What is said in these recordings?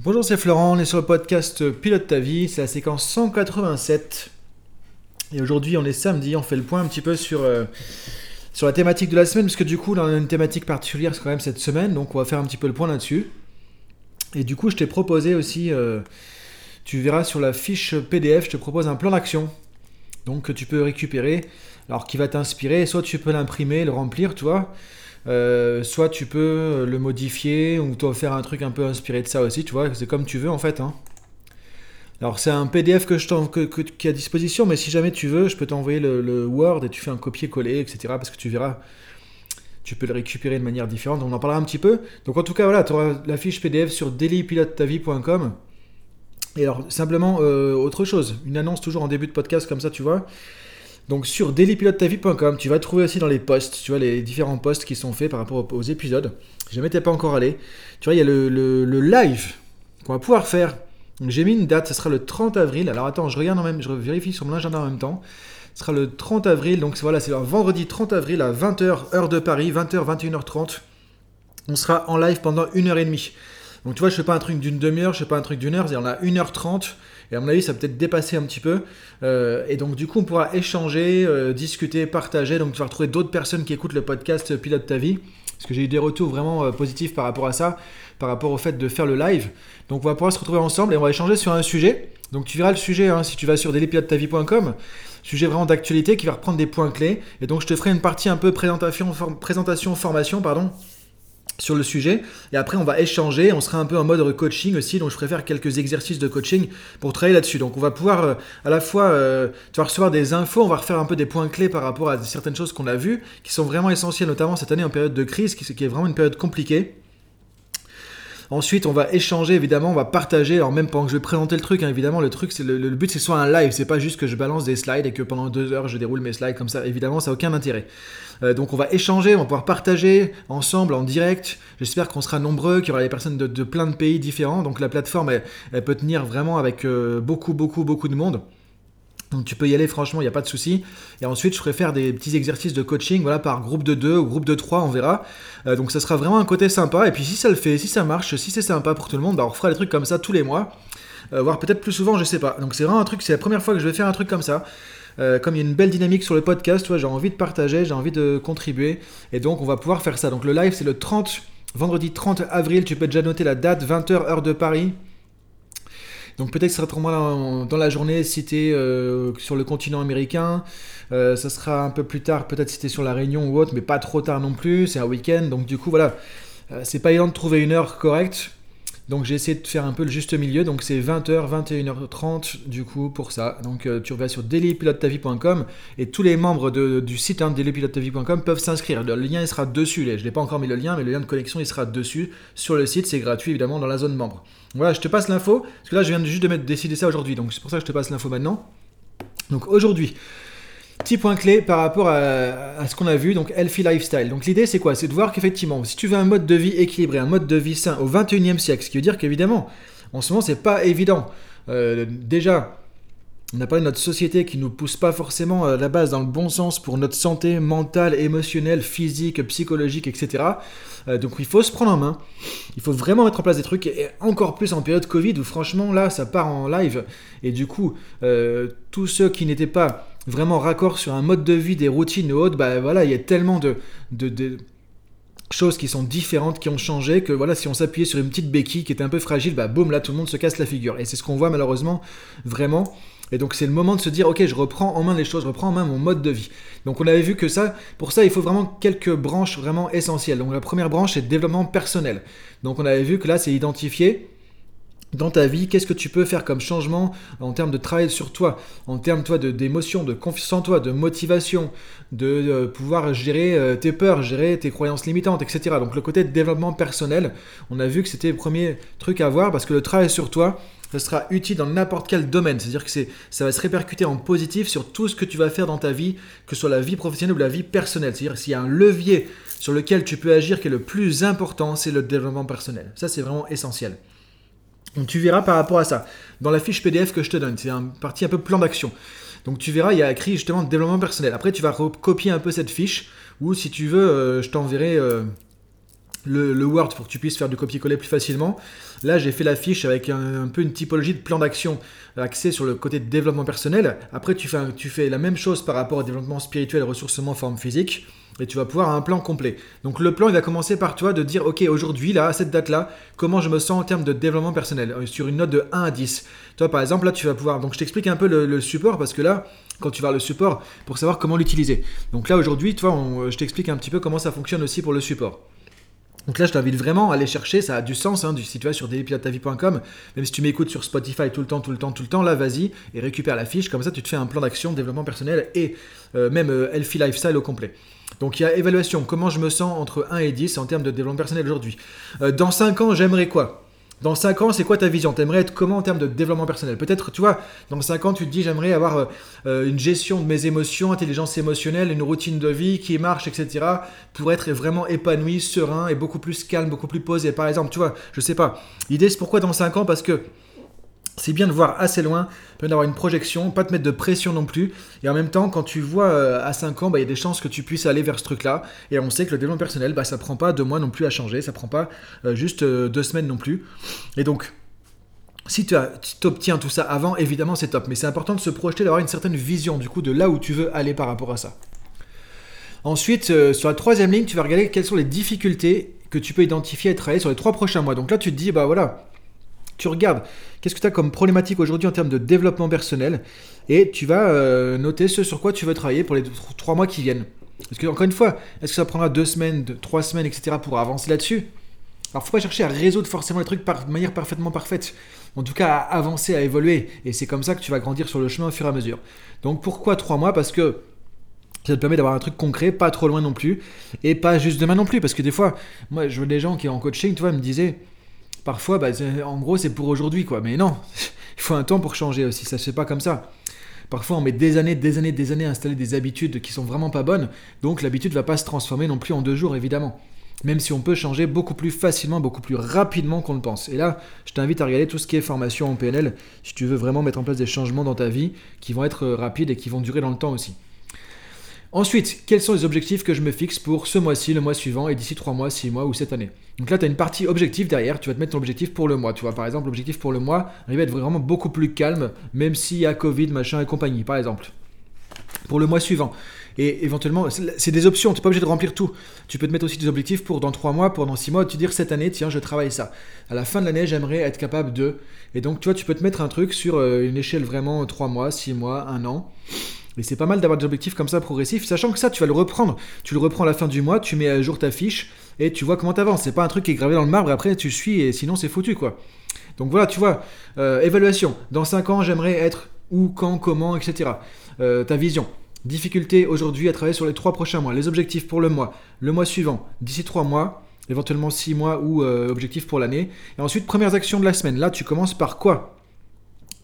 Bonjour, c'est Florent, on est sur le podcast Pilote ta vie, c'est la séquence 187. Et aujourd'hui, on est samedi, on fait le point un petit peu sur, euh, sur la thématique de la semaine, parce que du coup, on a une thématique particulière quand même cette semaine, donc on va faire un petit peu le point là-dessus. Et du coup, je t'ai proposé aussi, euh, tu verras sur la fiche PDF, je te propose un plan d'action, donc que tu peux récupérer, alors qui va t'inspirer, soit tu peux l'imprimer, le remplir, tu vois. Euh, soit tu peux le modifier ou toi faire un truc un peu inspiré de ça aussi, tu vois, c'est comme tu veux en fait. Hein. Alors c'est un PDF que je qui est à disposition, mais si jamais tu veux, je peux t'envoyer le, Word et tu fais un copier-coller, etc. Parce que tu verras, tu peux le récupérer de manière différente. On en parlera un petit peu. Donc en tout cas, voilà, tu auras la fiche PDF sur dailypilotetavie.com. Et alors simplement euh, autre chose, une annonce toujours en début de podcast comme ça, tu vois. Donc sur dailypilotetavie.com, tu vas trouver aussi dans les posts, tu vois, les différents posts qui sont faits par rapport aux, épisodes. Si jamais t'es pas encore allé, tu vois, il y a le, live qu'on va pouvoir faire. J'ai mis une date, ce sera le 30 avril. Alors attends, je regarde en même, je vérifie sur mon agenda en même temps. Ce sera le 30 avril, donc voilà, c'est le vendredi 30 avril à 20h, heure de Paris, 20h, 21h30. On sera en live pendant une heure et demie. Donc tu vois, je fais pas un truc d'une demi-heure, je fais pas un truc d'une heure, on a 1h30. Et à mon avis, ça va peut-être dépasser un petit peu. Euh, et donc, du coup, on pourra échanger, euh, discuter, partager. Donc, tu vas retrouver d'autres personnes qui écoutent le podcast Pilote ta vie. Parce que j'ai eu des retours vraiment euh, positifs par rapport à ça, par rapport au fait de faire le live. Donc, on va pouvoir se retrouver ensemble et on va échanger sur un sujet. Donc, tu verras le sujet hein, si tu vas sur dailypilotetavie.com sujet vraiment d'actualité qui va reprendre des points clés. Et donc, je te ferai une partie un peu présentation formation, pardon, sur le sujet. Et après, on va échanger. On sera un peu en mode coaching aussi. Donc, je préfère quelques exercices de coaching pour travailler là-dessus. Donc, on va pouvoir euh, à la fois, euh, tu vas recevoir des infos. On va refaire un peu des points clés par rapport à certaines choses qu'on a vues, qui sont vraiment essentielles, notamment cette année en période de crise, qui, qui est vraiment une période compliquée. Ensuite, on va échanger, évidemment, on va partager. Alors, même pendant que je vais présenter le truc, hein, évidemment, le truc, c'est le, but, c'est soit un live. C'est pas juste que je balance des slides et que pendant deux heures, je déroule mes slides comme ça. Évidemment, ça n'a aucun intérêt. Euh, donc, on va échanger, on va pouvoir partager ensemble, en direct. J'espère qu'on sera nombreux, qu'il y aura des personnes de, plein de pays différents. Donc, la plateforme, elle, peut tenir vraiment avec euh, beaucoup, beaucoup, beaucoup de monde. Donc tu peux y aller, franchement, il n'y a pas de souci. Et ensuite, je ferai faire des petits exercices de coaching, voilà, par groupe de 2 ou groupe de 3, on verra. Euh, donc ça sera vraiment un côté sympa. Et puis si ça le fait, si ça marche, si c'est sympa pour tout le monde, bah, on fera des trucs comme ça tous les mois. Euh, voire peut-être plus souvent, je sais pas. Donc c'est vraiment un truc, c'est la première fois que je vais faire un truc comme ça. Euh, comme il y a une belle dynamique sur le podcast, j'ai envie de partager, j'ai envie de contribuer. Et donc on va pouvoir faire ça. Donc le live, c'est le 30, vendredi 30 avril. Tu peux déjà noter la date, 20h heure de Paris. Donc peut-être que ça sera moins dans la journée si tu euh, sur le continent américain. Euh, ça sera un peu plus tard, peut-être si tu sur la Réunion ou autre, mais pas trop tard non plus. C'est un week-end. Donc du coup, voilà. Euh, c'est pas évident de trouver une heure correcte. Donc j'ai essayé de faire un peu le juste milieu, donc c'est 20h, 21h30 du coup pour ça. Donc tu vas sur dailypilotetavie.com et tous les membres du site hein, peuvent s'inscrire. Le lien il sera dessus, je n'ai pas encore mis le lien, mais le lien de connexion il sera dessus sur le site, c'est gratuit évidemment dans la zone membre. Voilà, je te passe l'info, parce que là je viens juste de décider ça aujourd'hui, donc c'est pour ça que je te passe l'info maintenant. Donc aujourd'hui, petit point clé par rapport à, ce qu'on a vu, donc Healthy Lifestyle. Donc l'idée c'est quoi? C'est de voir qu'effectivement, si tu veux un mode de vie équilibré, un mode de vie sain au 21e siècle, ce qui veut dire qu'évidemment, en ce moment c'est pas évident. Euh, déjà, on a parlé de notre société qui nous pousse pas forcément à la base dans le bon sens pour notre santé mentale, émotionnelle, physique, psychologique, etc. Euh, donc il faut se prendre en main. Il faut vraiment mettre en place des trucs, et encore plus en période Covid où franchement là ça part en live. Et du coup, euh, tous ceux qui n'étaient pas vraiment raccord sur un mode de vie, des routines ou autres, bah voilà, il y a tellement de, choses qui sont différentes, qui ont changé, que voilà, si on s'appuyait sur une petite béquille qui était un peu fragile, bah boum, là tout le monde se casse la figure. Et c'est ce qu'on voit malheureusement vraiment. Et donc c'est le moment de se dire, ok, je reprends en main les choses, je reprends en main mon mode de vie. Donc on avait vu que ça, pour ça, il faut vraiment quelques branches vraiment essentielles. Donc la première branche, c'est développement personnel. Donc on avait vu que là, c'est identifier dans ta vie, qu'est-ce que tu peux faire comme changement en termes de travail sur toi, en termes toi d'émotion, de, confiance en toi, de motivation, de, pouvoir gérer euh, tes peurs, gérer tes croyances limitantes, etc. Donc le côté de développement personnel, on a vu que c'était le premier truc à voir parce que le travail sur toi, ça sera utile dans n'importe quel domaine. C'est-à-dire que ça va se répercuter en positif sur tout ce que tu vas faire dans ta vie, que ce soit la vie professionnelle ou la vie personnelle. C'est-à-dire s'il y a un levier sur lequel tu peux agir qui est le plus important, c'est le développement personnel. Ça, c'est vraiment essentiel. Donc tu verras par rapport à ça. Dans la fiche PDF que je te donne, c'est un partie un peu plan d'action. Donc tu verras, il y a écrit justement développement personnel. Après, tu vas copier un peu cette fiche, ou si tu veux, euh, je t'enverrai... Euh, le, Word pour que tu puisses faire du copier-coller plus facilement. Là, j'ai fait la fiche avec un, peu une typologie de plan d'action axé sur le côté développement personnel. Après, tu fais, tu fais la même chose par rapport au développement spirituel ressourcement forme physique. Et tu vas pouvoir un plan complet. Donc le plan, il va commencer par toi de dire, ok, aujourd'hui, là, à cette date-là, comment je me sens en termes de développement personnel, euh, sur une note de 1 à 10. Toi, par exemple, là, tu vas pouvoir... Donc je t'explique un peu le, support, parce que là, quand tu vas le support, pour savoir comment l'utiliser. Donc là, aujourd'hui, toi, je t'explique un petit peu comment ça fonctionne aussi pour le support. Donc là, je t'invite vraiment à aller chercher, ça a du sens, hein, si tu vas sur dailypilotetavie.com, même si tu m'écoutes sur Spotify tout le temps, tout le temps, tout le temps, là, vas-y et récupère la fiche, comme ça tu te fais un plan d'action, développement personnel et euh, même euh, Healthy Lifestyle au complet. Donc il y a évaluation, comment je me sens entre 1 et 10 en termes de développement personnel aujourd'hui. Euh, dans 5 ans, j'aimerais quoi? Dans 5 ans, c'est quoi ta vision? T'aimerais être comment en termes de développement personnel? Peut-être, tu vois, dans 5 ans, tu te dis, j'aimerais avoir euh, une gestion de mes émotions, intelligence émotionnelle, une routine de vie qui marche, etc. pour être vraiment épanoui, serein et beaucoup plus calme, beaucoup plus posé. Par exemple, tu vois, je sais pas. L'idée, c'est pourquoi dans 5 ans? Parce que c'est bien de voir assez loin, bien d'avoir une projection, pas te mettre de pression non plus. Et en même temps, quand tu vois euh, à 5 ans, bah, il y a des chances que tu puisses aller vers ce truc-là. Et on sait que le développement personnel, bah, ça prend pas deux mois non plus à changer, ça prend pas euh, juste euh, deux semaines non plus. Et donc, si tu obtiens tout ça avant, évidemment c'est top. Mais c'est important de se projeter, d'avoir une certaine vision du coup de là où tu veux aller par rapport à ça. Ensuite, sur la troisième ligne, tu vas regarder quelles sont les difficultés que tu peux identifier et travailler sur les trois prochains mois. Donc là, tu te dis, bah voilà, tu regardes qu'est-ce que tu as comme problématique aujourd'hui en termes de développement personnel et tu vas euh, noter ce sur quoi tu veux travailler pour les trois mois qui viennent. Parce que, encore une fois, est-ce que ça prendra deux semaines, trois semaines, etc. pour avancer là-dessus? Alors, faut pas chercher à résoudre forcément les trucs de manière parfaitement parfaite. En tout cas, à avancer, à évoluer. Et c'est comme ça que tu vas grandir sur le chemin au fur et à mesure. Donc, pourquoi trois mois? Parce que ça te permet d'avoir un truc concret, pas trop loin non plus, et pas juste demain non plus. Parce que des fois, moi, je vois des gens qui en coaching, tu vois, me disaient parfois, bah, en gros, c'est pour aujourd'hui, quoi. Mais non, il faut un temps pour changer aussi. Ça se fait pas comme ça. Parfois, on met des années, des années, des années à installer des habitudes qui sont vraiment pas bonnes. Donc, l'habitude va pas se transformer non plus en deux jours, évidemment. Même si on peut changer beaucoup plus facilement, beaucoup plus rapidement qu'on le pense. Et là, je t'invite à regarder tout ce qui est formation en PNL, si tu veux vraiment mettre en place des changements dans ta vie qui vont être rapides et qui vont durer dans le temps aussi. Ensuite, quels sont les objectifs que je me fixe pour ce mois-ci, le mois suivant et d'ici 3 mois, 6 mois ou cette année Donc là, tu as une partie objectif derrière, tu vas te mettre ton objectif pour le mois. Tu vois, par exemple, l'objectif pour le mois, arriver à être vraiment beaucoup plus calme, même s'il y a Covid, machin et compagnie, par exemple. Pour le mois suivant. Et éventuellement, c'est des options, tu n'es pas obligé de remplir tout. Tu peux te mettre aussi des objectifs pour dans 3 mois, pour dans 6 mois, tu dire cette année, tiens, je travaille ça. À la fin de l'année, j'aimerais être capable de. Et donc, tu vois, tu peux te mettre un truc sur euh, une échelle vraiment 3 mois, 6 mois, 1 an. Mais c'est pas mal d'avoir des objectifs comme ça progressifs, sachant que ça, tu vas le reprendre. Tu le reprends à la fin du mois, tu mets à jour ta fiche et tu vois comment t'avances. C'est pas un truc qui est gravé dans le marbre et après tu suis et sinon c'est foutu quoi. Donc voilà, tu vois, euh, évaluation. Dans 5 ans, j'aimerais être où, quand, comment, etc. Euh, ta vision. Difficulté aujourd'hui à travailler sur les 3 prochains mois. Les objectifs pour le mois, le mois suivant, d'ici 3 mois, éventuellement 6 mois ou euh, objectifs pour l'année. Et ensuite, premières actions de la semaine. Là, tu commences par quoi?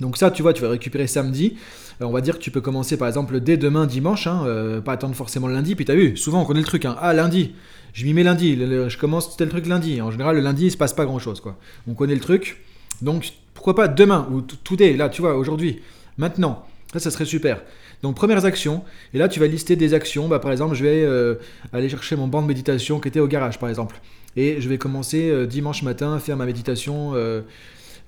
Donc ça, tu vois, tu vas récupérer samedi. Euh, on va dire que tu peux commencer par exemple dès demain dimanche, hein, euh, pas attendre forcément le lundi. Puis t'as vu, souvent on connaît le truc. Hein. Ah lundi, je m'y mets lundi. je commence tel truc lundi. En général, le lundi, il se passe pas grand chose, quoi. On connaît le truc. Donc pourquoi pas demain ou tout est là, tu vois, aujourd'hui, maintenant. Ça, ça serait super. Donc premières actions, et là tu vas lister des actions. Bah, par exemple, je vais euh, aller chercher mon banc de méditation qui était au garage, par exemple. Et je vais commencer dimanche matin à faire ma méditation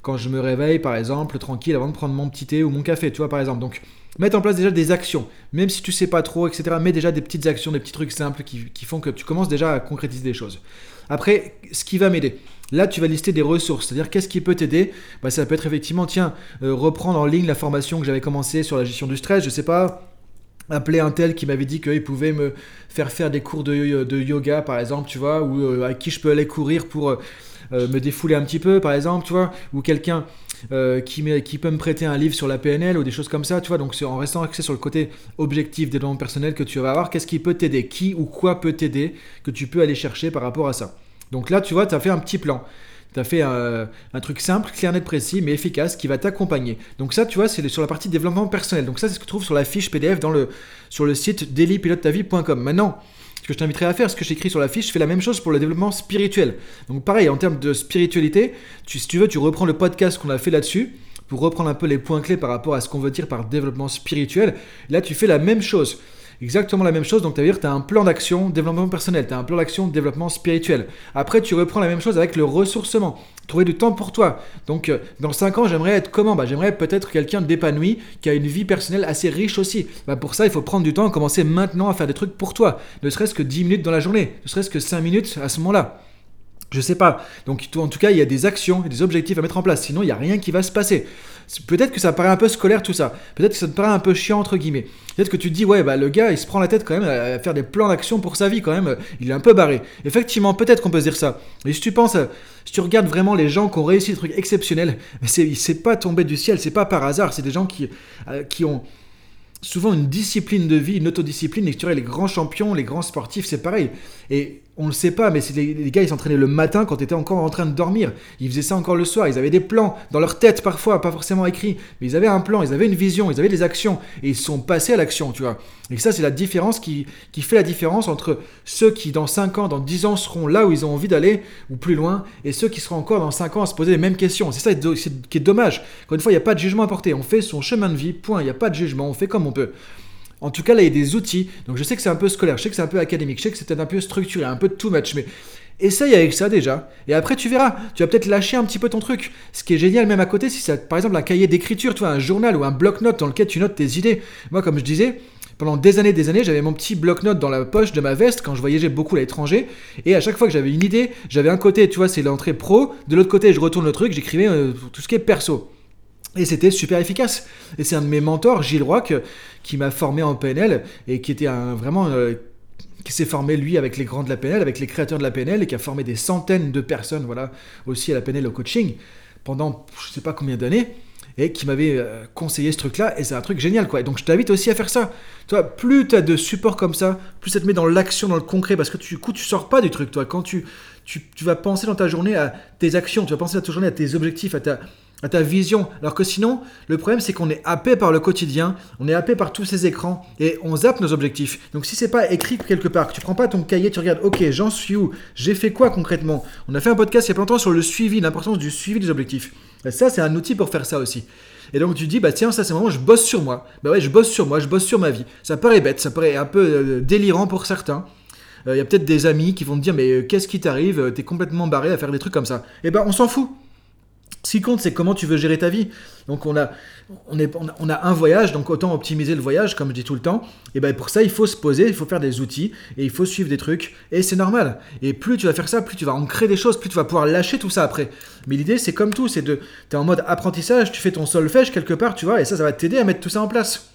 quand je me réveille, par exemple, tranquille, avant de prendre mon petit thé ou mon café, tu vois, par exemple. Donc, mettre en place déjà des actions, même si tu sais pas trop, etc. Mets déjà des petites actions, des petits trucs simples qui, font que tu commences déjà à concrétiser des choses. Après, ce qui va m'aider. Là, tu vas lister des ressources, c'est-à-dire qu'est-ce qui peut t'aider? Bah, Ça peut être effectivement, tiens, euh, reprendre en ligne la formation que j'avais commencé sur la gestion du stress, je sais pas, appeler un tel qui m'avait dit qu'il pouvait me faire faire des cours de, yoga, par exemple, tu vois, ou euh, à qui je peux aller courir pour euh, euh, me défouler un petit peu, par exemple, tu vois, ou quelqu'un euh, qui, qui, peut me prêter un livre sur la PNL ou des choses comme ça, tu vois. Donc, en restant axé sur le côté objectif des développement personnel que tu vas avoir, qu'est-ce qui peut t'aider Qui ou quoi peut t'aider que tu peux aller chercher par rapport à ça Donc là, tu vois, tu as fait un petit plan. Tu as fait un, truc simple, clair, net, précis, mais efficace qui va t'accompagner. Donc ça, tu vois, c'est sur la partie développement personnel. Donc ça, c'est ce que tu trouves sur la fiche PDF le, sur le site dailypilotetavie.com. Maintenant, ce que je t'inviterai à faire, ce que j'écris sur la fiche, je fais la même chose pour le développement spirituel. Donc pareil, en termes de spiritualité, si tu veux, tu reprends le podcast qu'on a fait là-dessus pour reprendre un peu les points clés par rapport à ce qu'on veut dire par développement spirituel. Là, tu fais la même chose. Exactement la même chose. Donc, tu dire tu as un plan d'action développement personnel, tu as un plan d'action développement spirituel. Après, tu reprends la même chose avec le ressourcement. Trouver du temps pour toi. Donc, euh, dans 5 ans, j'aimerais être comment? Bah, J'aimerais peut-être quelqu'un d'épanoui, qui a une vie personnelle assez riche aussi. Bah, pour ça, il faut prendre du temps, commencer maintenant à faire des trucs pour toi. Ne serait-ce que 10 minutes dans la journée, ne serait-ce que 5 minutes à ce moment-là. Je sais pas. Donc, en tout cas, il y a des actions des objectifs à mettre en place. Sinon, il n'y a rien qui va se passer. Peut-être que ça paraît un peu scolaire tout ça. Peut-être que ça te paraît un peu chiant entre guillemets. Peut-être que tu te dis ouais bah le gars il se prend la tête quand même à faire des plans d'action pour sa vie quand même. Il est un peu barré. Effectivement peut-être qu'on peut se dire ça. Mais si tu penses, si tu regardes vraiment les gens qui ont réussi des trucs exceptionnels, c'est pas tombé du ciel, c'est pas par hasard. C'est des gens qui euh, qui ont souvent une discipline de vie, une autodiscipline. Et tu les grands champions, les grands sportifs, c'est pareil. Et on le sait pas, mais les, gars, ils s'entraînaient le matin quand tu étais encore en train de dormir. Ils faisaient ça encore le soir. Ils avaient des plans dans leur tête parfois, pas forcément écrits, mais ils avaient un plan, ils avaient une vision, ils avaient des actions et ils sont passés à l'action, tu vois. Et ça, c'est la différence qui, qui fait la différence entre ceux qui, dans 5 ans, dans 10 ans, seront là où ils ont envie d'aller ou plus loin et ceux qui seront encore dans 5 ans à se poser les mêmes questions. C'est ça qui est dommage. Encore une fois, il n'y a pas de jugement à porter. On fait son chemin de vie, point. Il n'y a pas de jugement. On fait comme on peut. En tout cas, là, il y a des outils. Donc, je sais que c'est un peu scolaire, je sais que c'est un peu académique, je sais que c'est un peu structuré, un peu too much, mais essaye avec ça déjà. Et après, tu verras. Tu vas peut-être lâcher un petit peu ton truc. Ce qui est génial, même à côté, si c'est par exemple un cahier d'écriture, tu un journal ou un bloc-notes dans lequel tu notes tes idées. Moi, comme je disais, pendant des années, des années, j'avais mon petit bloc-notes dans la poche de ma veste quand je voyageais beaucoup à l'étranger. Et à chaque fois que j'avais une idée, j'avais un côté, tu vois, c'est l'entrée pro. De l'autre côté, je retourne le truc, j'écrivais euh, tout ce qui est perso. Et c'était super efficace. Et c'est un de mes mentors, Gilles Roy, qui m'a formé en PNL et qui était un, vraiment. Euh, qui s'est formé lui avec les grands de la PNL, avec les créateurs de la PNL et qui a formé des centaines de personnes, voilà, aussi à la PNL au coaching pendant je sais pas combien d'années et qui m'avait euh, conseillé ce truc-là, et c'est un truc génial, quoi. Et donc je t'invite aussi à faire ça. Toi, plus tu as de support comme ça, plus ça te met dans l'action, dans le concret, parce que du coup, tu sors pas du truc, toi. Quand tu, tu, tu, vas penser dans ta journée à tes actions, tu vas penser dans ta journée à tes objectifs, à ta, à ta vision. Alors que sinon, le problème c'est qu'on est happé par le quotidien, on est happé par tous ces écrans et on zappe nos objectifs. Donc si c'est pas écrit quelque part, que tu prends pas ton cahier, tu regardes, ok, j'en suis où? J'ai fait quoi concrètement? On a fait un podcast il y a pas longtemps sur le suivi, l'importance du suivi des objectifs. Et ça, c'est un outil pour faire ça aussi. Et donc tu dis, bah tiens, ça c'est moment, je bosse sur moi. Bah ouais, je bosse sur moi, je bosse sur ma vie. Ça paraît bête, ça paraît un peu euh, délirant pour certains. Euh, il y a peut-être des amis qui vont te dire, mais euh, qu'est-ce qui t'arrive? T'es complètement barré à faire des trucs comme ça. Eh ben, on s'en fout. Ce qui compte, c'est comment tu veux gérer ta vie. Donc on a, on, est, on a un voyage, donc autant optimiser le voyage, comme je dis tout le temps. Et bien pour ça, il faut se poser, il faut faire des outils, et il faut suivre des trucs, et c'est normal. Et plus tu vas faire ça, plus tu vas ancrer des choses, plus tu vas pouvoir lâcher tout ça après. Mais l'idée, c'est comme tout, c'est de, tu es en mode apprentissage, tu fais ton solfège quelque part, tu vois, et ça, ça va t'aider à mettre tout ça en place.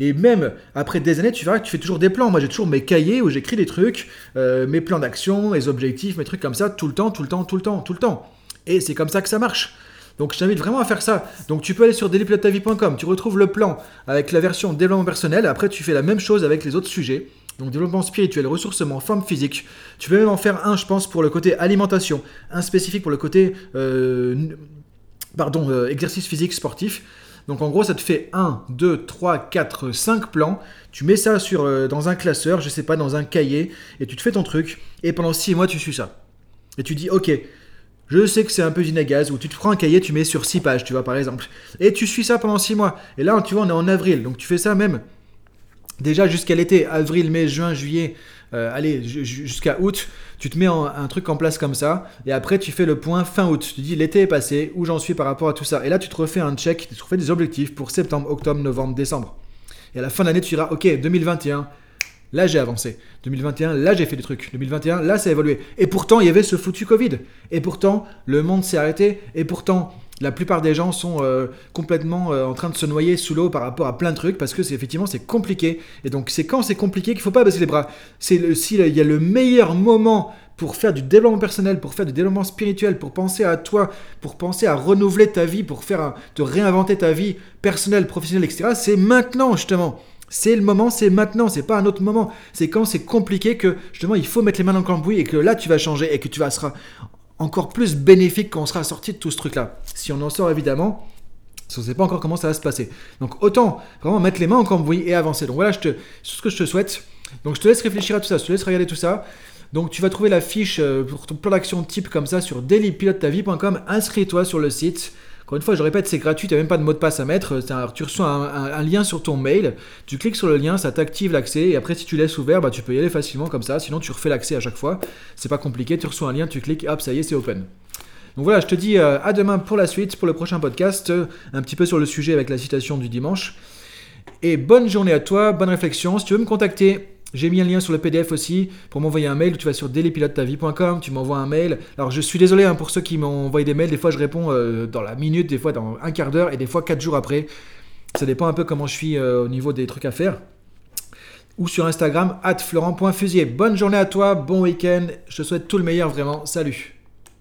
Et même après des années, tu verras que tu fais toujours des plans. Moi, j'ai toujours mes cahiers où j'écris des trucs, euh, mes plans d'action, mes objectifs, mes trucs comme ça, tout le temps, tout le temps, tout le temps, tout le temps. Et c'est comme ça que ça marche. Donc je t'invite vraiment à faire ça. Donc tu peux aller sur dailypilotetavie.com, tu retrouves le plan avec la version développement personnel. Après tu fais la même chose avec les autres sujets. Donc développement spirituel, ressourcement, forme physique. Tu peux même en faire un, je pense, pour le côté alimentation, un spécifique pour le côté euh, pardon, euh, exercice physique sportif. Donc en gros, ça te fait 1, 2, 3, 4, 5 plans. Tu mets ça sur, euh, dans un classeur, je sais pas, dans un cahier, et tu te fais ton truc. Et pendant 6 mois, tu suis ça. Et tu dis, ok, je sais que c'est un peu gaz où tu te prends un cahier, tu mets sur 6 pages, tu vois, par exemple. Et tu suis ça pendant 6 mois. Et là, tu vois, on est en avril. Donc tu fais ça même déjà jusqu'à l'été, avril, mai, juin, juillet, euh, allez, jusqu'à août, tu te mets un truc en place comme ça, et après tu fais le point fin août. Tu dis l'été est passé, où j'en suis par rapport à tout ça. Et là, tu te refais un check, tu te refais des objectifs pour septembre, octobre, novembre, décembre. Et à la fin de l'année, tu diras, ok, 2021, Là, j'ai avancé. 2021, là, j'ai fait des trucs. 2021, là, ça a évolué. Et pourtant, il y avait ce foutu Covid. Et pourtant, le monde s'est arrêté. Et pourtant, la plupart des gens sont euh, complètement euh, en train de se noyer sous l'eau par rapport à plein de trucs parce que c'est effectivement c'est compliqué et donc c'est quand c'est compliqué qu'il faut pas baisser les bras. C'est s'il y a le meilleur moment pour faire du développement personnel, pour faire du développement spirituel, pour penser à toi, pour penser à renouveler ta vie, pour faire te réinventer ta vie personnelle, professionnelle, etc. C'est maintenant justement. C'est le moment, c'est maintenant, c'est pas un autre moment. C'est quand c'est compliqué que justement il faut mettre les mains dans le cambouis et que là tu vas changer et que tu vas sera encore plus bénéfique quand on sera sorti de tout ce truc-là. Si on en sort évidemment, on ne sait pas encore comment ça va se passer. Donc autant vraiment mettre les mains en cambouis et avancer. Donc voilà, je ce que je te souhaite. Donc je te laisse réfléchir à tout ça, je te laisse regarder tout ça. Donc tu vas trouver la fiche euh, pour ton plan d'action type comme ça sur dailypilotetavie.com. Inscris-toi sur le site Encore une fois, je répète, c'est gratuit, tu n'as même pas de mot de passe à mettre. Un, tu reçois un, lien sur ton mail, tu cliques sur le lien, ça t'active l'accès, et après, si tu laisses ouvert, bah, tu peux y aller facilement comme ça. Sinon, tu refais l'accès à chaque fois. C'est pas compliqué, tu reçois un lien, tu cliques, hop, ça y est, c'est open. Donc voilà, je te dis euh, à demain pour la suite, pour le prochain podcast, euh, un petit peu sur le sujet avec la citation du dimanche. Et bonne journée à toi, bonne réflexion. Si tu veux me contacter, j'ai mis un lien sur le PDF aussi pour m'envoyer un mail. Tu vas sur dailypilotetavie.com, tu m'envoies un mail. Alors je suis désolé hein, pour ceux qui m'ont envoyé des mails. Des fois je réponds euh, dans la minute, des fois dans un quart d'heure et des fois quatre jours après. Ça dépend un peu comment je suis au niveau des trucs à faire. Ou sur Instagram, at florent.fusier. Bonne journée à toi, bon week-end. Je te souhaite tout le meilleur vraiment. Salut